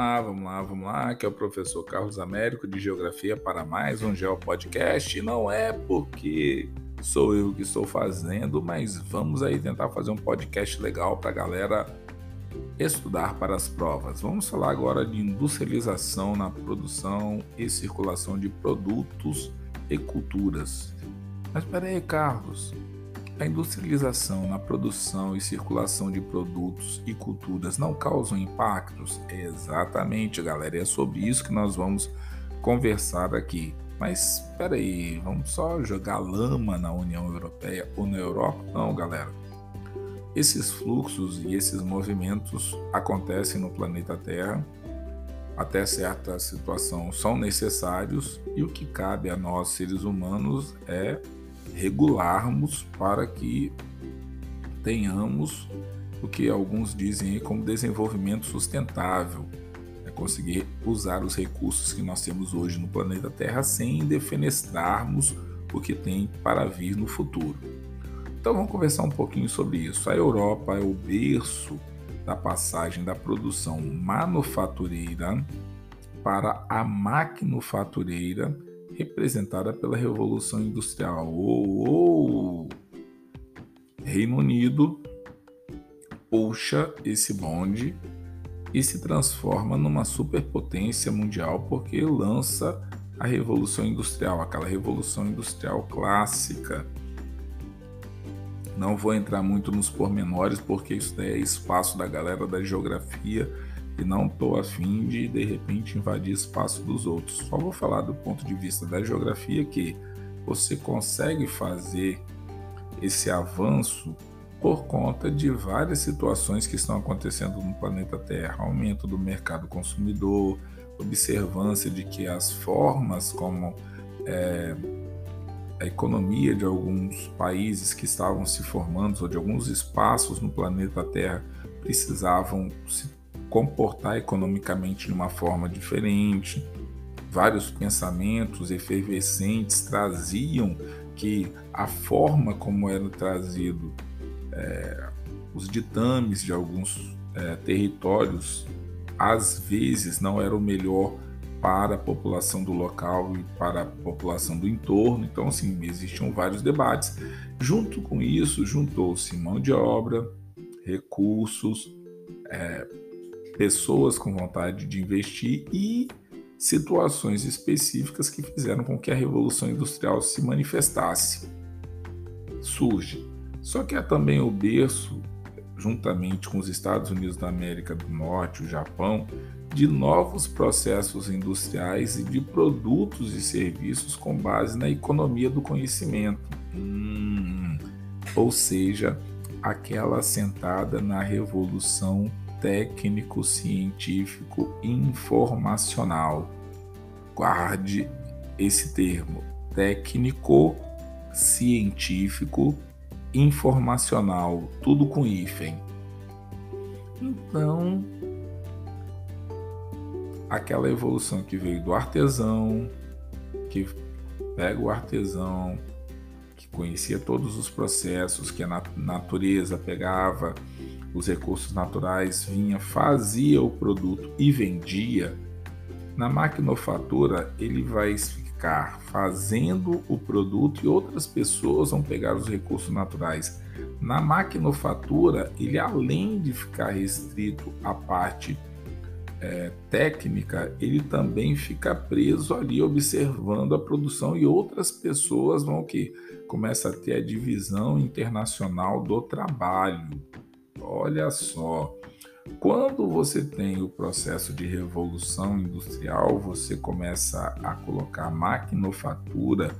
lá, vamos lá, vamos lá, que é o professor Carlos Américo de Geografia para mais um Geo Podcast. Não é porque sou eu que estou fazendo, mas vamos aí tentar fazer um podcast legal para a galera estudar para as provas. Vamos falar agora de industrialização na produção e circulação de produtos e culturas. Mas peraí, Carlos, a industrialização na produção e circulação de produtos e culturas não causam impactos? Exatamente, galera. É sobre isso que nós vamos conversar aqui. Mas espera aí, vamos só jogar lama na União Europeia ou na Europa? Não, galera. Esses fluxos e esses movimentos acontecem no planeta Terra. Até certa situação são necessários e o que cabe a nós seres humanos é regularmos para que tenhamos o que alguns dizem como desenvolvimento sustentável, é conseguir usar os recursos que nós temos hoje no planeta Terra sem defenestrarmos o que tem para vir no futuro. Então vamos conversar um pouquinho sobre isso. A Europa é o berço da passagem da produção manufatureira para a maquinofatureira representada pela Revolução Industrial. Oh, oh. Reino Unido puxa esse bonde e se transforma numa superpotência mundial porque lança a Revolução Industrial, aquela Revolução Industrial clássica. Não vou entrar muito nos pormenores porque isso é espaço da galera da geografia e não estou afim de de repente invadir espaço dos outros. Só vou falar do ponto de vista da geografia que você consegue fazer esse avanço por conta de várias situações que estão acontecendo no planeta Terra, aumento do mercado consumidor, observância de que as formas como é, a economia de alguns países que estavam se formando ou de alguns espaços no planeta Terra precisavam se comportar economicamente de uma forma diferente. Vários pensamentos efervescentes traziam que a forma como eram trazidos é, os ditames de alguns é, territórios às vezes não era o melhor para a população do local e para a população do entorno. Então, assim, existiam vários debates. Junto com isso, juntou-se mão de obra, recursos, é, pessoas com vontade de investir e situações específicas que fizeram com que a Revolução Industrial se manifestasse. Surge. Só que é também o berço, juntamente com os Estados Unidos da América do Norte, o Japão, de novos processos industriais e de produtos e serviços com base na economia do conhecimento. Hum, ou seja, aquela assentada na Revolução técnico científico informacional. Guarde esse termo, técnico científico informacional, tudo com hífen. Então, aquela evolução que veio do artesão, que pega o artesão, conhecia todos os processos que a natureza pegava, os recursos naturais, vinha, fazia o produto e vendia, na maquinofatura ele vai ficar fazendo o produto e outras pessoas vão pegar os recursos naturais. Na maquinofatura, ele além de ficar restrito à parte é, técnica, ele também fica preso ali observando a produção e outras pessoas vão que começa a ter a divisão internacional do trabalho. Olha só, quando você tem o processo de revolução industrial, você começa a colocar maquinofatura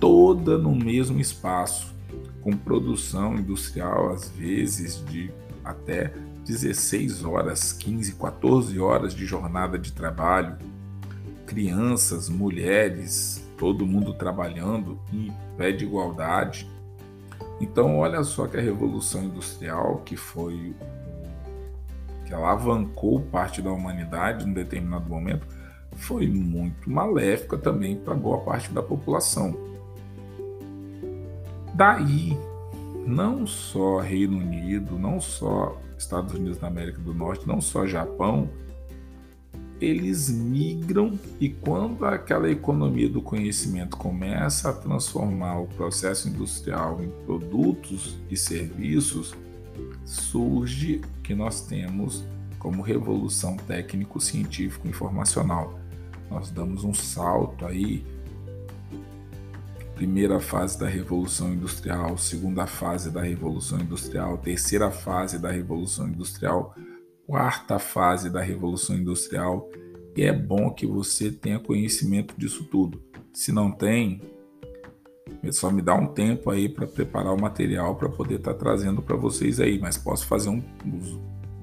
toda no mesmo espaço, com produção industrial às vezes de até 16 horas, 15, 14 horas de jornada de trabalho, crianças, mulheres, todo mundo trabalhando em pé de igualdade. Então, olha só que a Revolução Industrial, que foi que alavancou parte da humanidade em um determinado momento, foi muito maléfica também para boa parte da população. Daí, não só Reino Unido, não só Estados Unidos da América do Norte, não só Japão, eles migram e quando aquela economia do conhecimento começa a transformar o processo industrial em produtos e serviços, surge o que nós temos como revolução técnico-científico-informacional. Nós damos um salto aí primeira fase da Revolução Industrial, segunda fase da Revolução Industrial, terceira fase da Revolução Industrial, quarta fase da Revolução Industrial. E é bom que você tenha conhecimento disso tudo. Se não tem, é só me dá um tempo aí para preparar o material para poder estar tá trazendo para vocês aí. Mas posso fazer um, uns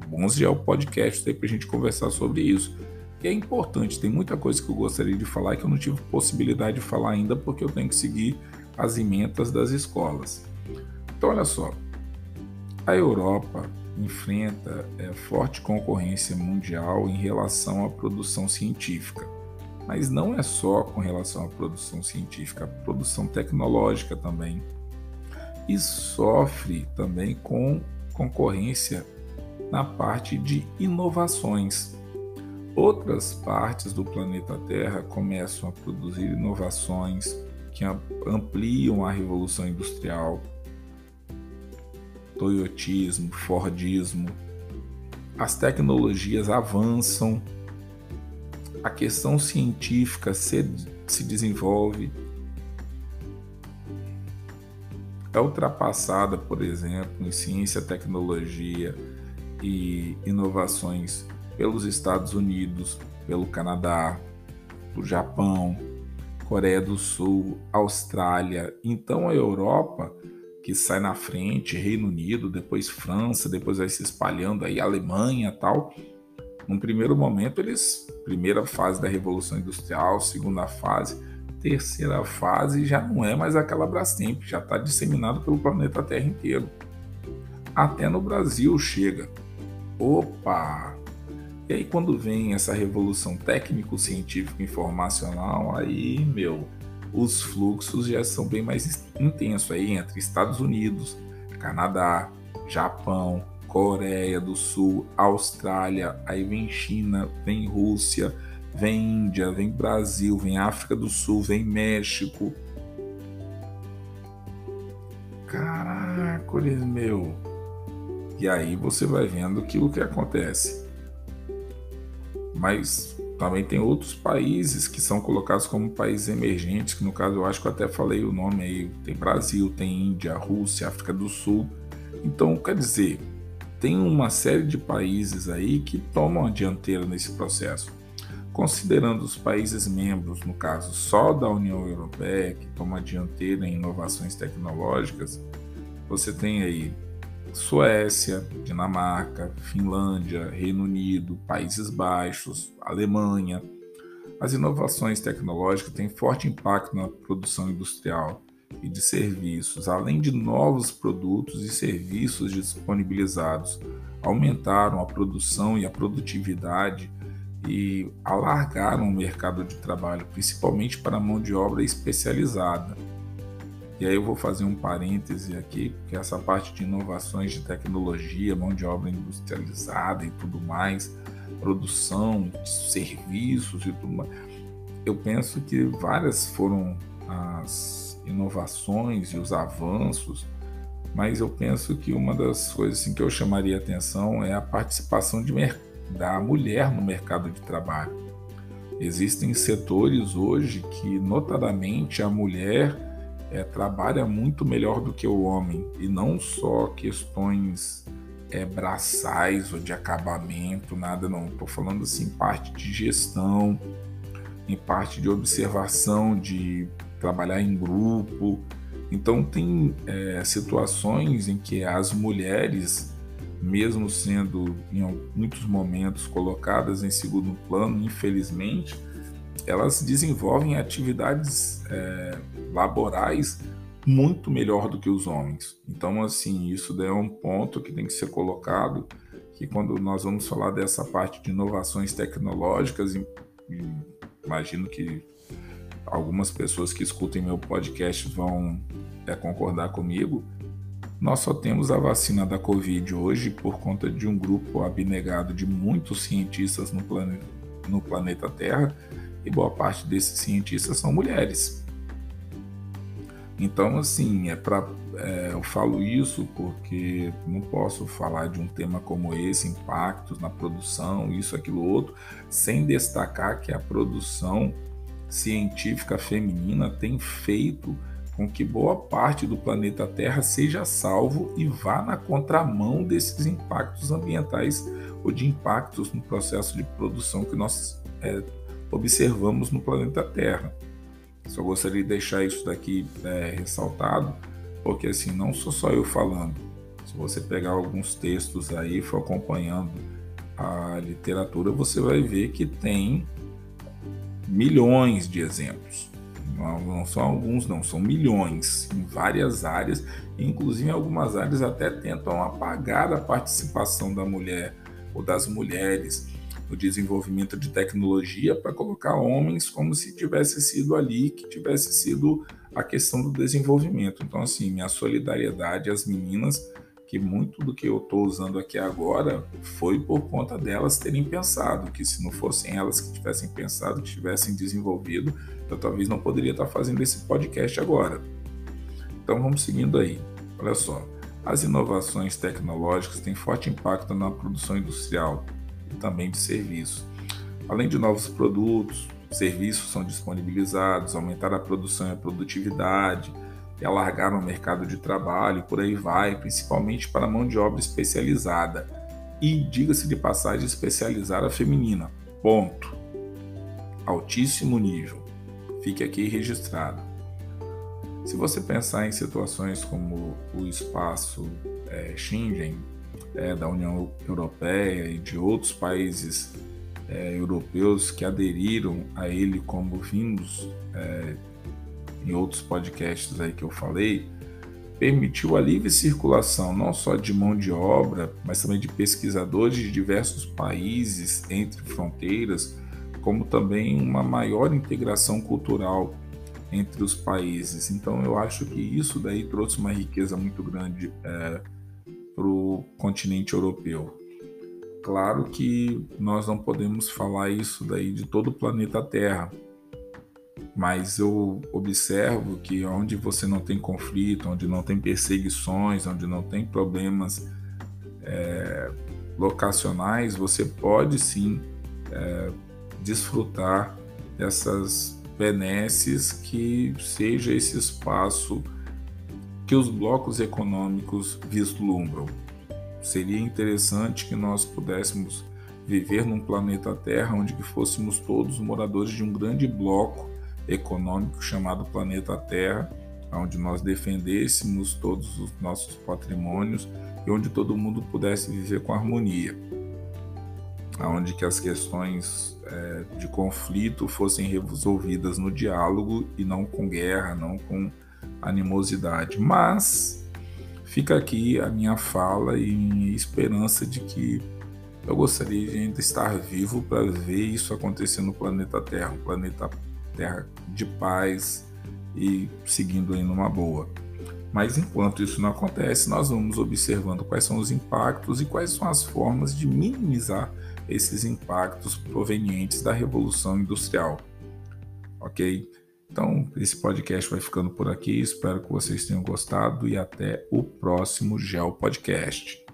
bons já o podcast aí para a gente conversar sobre isso que é importante. Tem muita coisa que eu gostaria de falar que eu não tive possibilidade de falar ainda porque eu tenho que seguir as emendas das escolas. Então, olha só, a Europa enfrenta é, forte concorrência mundial em relação à produção científica. Mas não é só com relação à produção científica, a produção tecnológica também. E sofre também com concorrência na parte de inovações. Outras partes do planeta Terra começam a produzir inovações que ampliam a revolução industrial, toyotismo, fordismo. As tecnologias avançam, a questão científica se, se desenvolve, é ultrapassada, por exemplo, em ciência, tecnologia e inovações pelos Estados Unidos, pelo Canadá, do Japão, Coreia do Sul, Austrália. Então a Europa que sai na frente, Reino Unido, depois França, depois vai se espalhando aí Alemanha, tal. Num primeiro momento eles, primeira fase da revolução industrial, segunda fase, terceira fase já não é mais aquela Brastemp, já está disseminado pelo planeta Terra inteiro. Até no Brasil chega. Opa, e aí, quando vem essa revolução técnico-científico-informacional, aí, meu, os fluxos já são bem mais intensos aí entre Estados Unidos, Canadá, Japão, Coreia do Sul, Austrália, aí vem China, vem Rússia, vem Índia, vem Brasil, vem África do Sul, vem México. Caracoles, meu. E aí você vai vendo que o que acontece mas também tem outros países que são colocados como países emergentes, que no caso eu acho que eu até falei o nome aí, tem Brasil, tem Índia, Rússia, África do Sul. Então, quer dizer, tem uma série de países aí que tomam a dianteira nesse processo. Considerando os países membros, no caso só da União Europeia, que toma a dianteira em inovações tecnológicas, você tem aí Suécia, Dinamarca, Finlândia, Reino Unido, Países Baixos, Alemanha. As inovações tecnológicas têm forte impacto na produção industrial e de serviços, além de novos produtos e serviços disponibilizados, aumentaram a produção e a produtividade e alargaram o mercado de trabalho, principalmente para a mão de obra especializada. E aí eu vou fazer um parêntese aqui, porque essa parte de inovações de tecnologia, mão de obra industrializada e tudo mais, produção serviços e tudo mais, eu penso que várias foram as inovações e os avanços, mas eu penso que uma das coisas assim, que eu chamaria atenção é a participação de, da mulher no mercado de trabalho. Existem setores hoje que, notadamente, a mulher é, trabalha muito melhor do que o homem e não só questões é, braçais ou de acabamento, nada não. Estou falando assim parte de gestão, em parte de observação, de trabalhar em grupo. Então tem é, situações em que as mulheres, mesmo sendo em muitos momentos colocadas em segundo plano, infelizmente, elas desenvolvem atividades é, laborais muito melhor do que os homens. Então, assim, isso é um ponto que tem que ser colocado, que quando nós vamos falar dessa parte de inovações tecnológicas, imagino que algumas pessoas que escutem meu podcast vão é, concordar comigo, nós só temos a vacina da Covid hoje por conta de um grupo abnegado de muitos cientistas no planeta no planeta Terra e boa parte desses cientistas são mulheres. Então, assim, é para é, eu falo isso porque não posso falar de um tema como esse, impactos na produção, isso, aquilo, outro, sem destacar que a produção científica feminina tem feito com que boa parte do planeta Terra seja salvo e vá na contramão desses impactos ambientais ou de impactos no processo de produção que nós é, observamos no planeta Terra. Só gostaria de deixar isso daqui é, ressaltado, porque assim, não sou só eu falando. Se você pegar alguns textos aí for acompanhando a literatura, você vai ver que tem milhões de exemplos. Não, não são alguns, não, são milhões em várias áreas, inclusive em algumas áreas até tentam apagar a participação da mulher ou das mulheres no desenvolvimento de tecnologia para colocar homens como se tivesse sido ali que tivesse sido a questão do desenvolvimento. Então, assim, minha solidariedade às meninas, que muito do que eu estou usando aqui agora foi por conta delas terem pensado, que se não fossem elas que tivessem pensado, que tivessem desenvolvido, eu talvez não poderia estar fazendo esse podcast agora. Então, vamos seguindo aí. Olha só. As inovações tecnológicas têm forte impacto na produção industrial, e também de serviços. Além de novos produtos, serviços são disponibilizados, aumentar a produção e a produtividade, e alargar o mercado de trabalho, por aí vai, principalmente para a mão de obra especializada. E, diga-se de passagem, especializada feminina. Ponto. Altíssimo nível. Fique aqui registrado. Se você pensar em situações como o espaço é, Schengen, é, da União Europeia e de outros países é, europeus que aderiram a ele como vindos é, em outros podcasts aí que eu falei, permitiu a livre circulação não só de mão de obra, mas também de pesquisadores de diversos países entre fronteiras, como também uma maior integração cultural entre os países. Então eu acho que isso daí trouxe uma riqueza muito grande é, para o continente europeu. Claro que nós não podemos falar isso daí de todo o planeta Terra, mas eu observo que onde você não tem conflito, onde não tem perseguições, onde não tem problemas é, locacionais, você pode sim é, desfrutar dessas benesses que seja esse espaço que os blocos econômicos vislumbram. Seria interessante que nós pudéssemos viver num planeta Terra onde que fôssemos todos moradores de um grande bloco econômico chamado planeta Terra, onde nós defendêssemos todos os nossos patrimônios e onde todo mundo pudesse viver com harmonia, onde que as questões é, de conflito fossem resolvidas no diálogo e não com guerra, não com animosidade. Mas fica aqui a minha fala e minha esperança de que eu gostaria de ainda estar vivo para ver isso acontecer no planeta Terra, um planeta Terra de paz e seguindo aí numa boa. Mas enquanto isso não acontece, nós vamos observando quais são os impactos e quais são as formas de minimizar esses impactos provenientes da revolução industrial. Ok? Então, esse podcast vai ficando por aqui. Espero que vocês tenham gostado e até o próximo Gel Podcast.